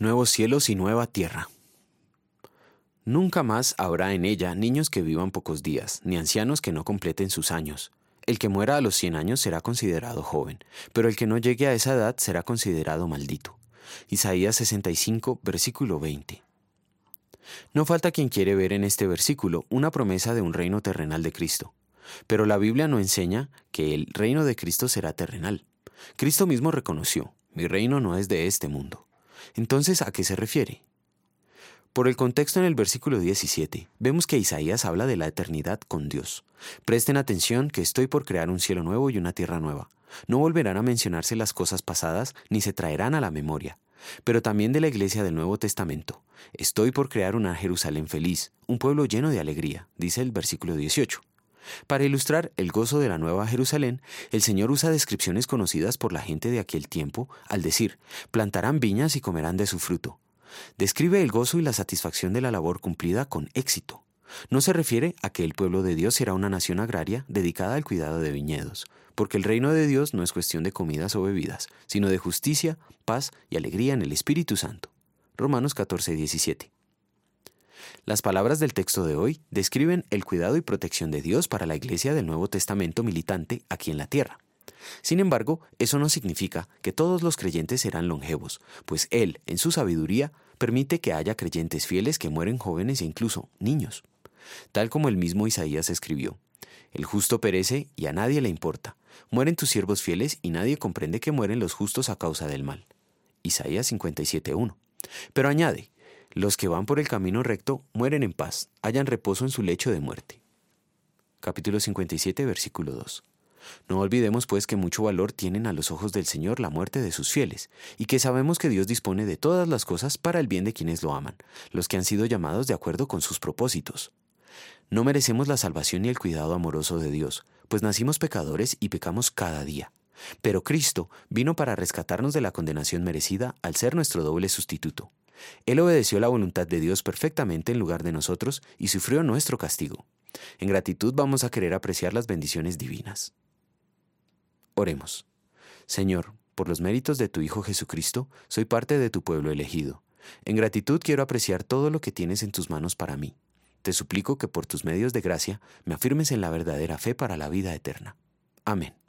Nuevos cielos y nueva tierra. Nunca más habrá en ella niños que vivan pocos días, ni ancianos que no completen sus años. El que muera a los cien años será considerado joven, pero el que no llegue a esa edad será considerado maldito. Isaías 65, versículo 20. No falta quien quiere ver en este versículo una promesa de un reino terrenal de Cristo. Pero la Biblia no enseña que el reino de Cristo será terrenal. Cristo mismo reconoció, mi reino no es de este mundo. Entonces, ¿a qué se refiere? Por el contexto en el versículo 17, vemos que Isaías habla de la eternidad con Dios. Presten atención que estoy por crear un cielo nuevo y una tierra nueva. No volverán a mencionarse las cosas pasadas ni se traerán a la memoria. Pero también de la iglesia del Nuevo Testamento. Estoy por crear una Jerusalén feliz, un pueblo lleno de alegría, dice el versículo 18. Para ilustrar el gozo de la Nueva Jerusalén, el Señor usa descripciones conocidas por la gente de aquel tiempo al decir, plantarán viñas y comerán de su fruto. Describe el gozo y la satisfacción de la labor cumplida con éxito. No se refiere a que el pueblo de Dios será una nación agraria dedicada al cuidado de viñedos, porque el reino de Dios no es cuestión de comidas o bebidas, sino de justicia, paz y alegría en el Espíritu Santo. Romanos 14, 17. Las palabras del texto de hoy describen el cuidado y protección de Dios para la Iglesia del Nuevo Testamento militante aquí en la tierra. Sin embargo, eso no significa que todos los creyentes serán longevos, pues Él, en su sabiduría, permite que haya creyentes fieles que mueren jóvenes e incluso niños. Tal como el mismo Isaías escribió, El justo perece y a nadie le importa. Mueren tus siervos fieles y nadie comprende que mueren los justos a causa del mal. Isaías 57.1. Pero añade, los que van por el camino recto mueren en paz, hallan reposo en su lecho de muerte. Capítulo 57, versículo 2. No olvidemos pues que mucho valor tienen a los ojos del Señor la muerte de sus fieles, y que sabemos que Dios dispone de todas las cosas para el bien de quienes lo aman, los que han sido llamados de acuerdo con sus propósitos. No merecemos la salvación ni el cuidado amoroso de Dios, pues nacimos pecadores y pecamos cada día. Pero Cristo vino para rescatarnos de la condenación merecida al ser nuestro doble sustituto. Él obedeció la voluntad de Dios perfectamente en lugar de nosotros y sufrió nuestro castigo. En gratitud vamos a querer apreciar las bendiciones divinas. Oremos. Señor, por los méritos de tu Hijo Jesucristo, soy parte de tu pueblo elegido. En gratitud quiero apreciar todo lo que tienes en tus manos para mí. Te suplico que por tus medios de gracia me afirmes en la verdadera fe para la vida eterna. Amén.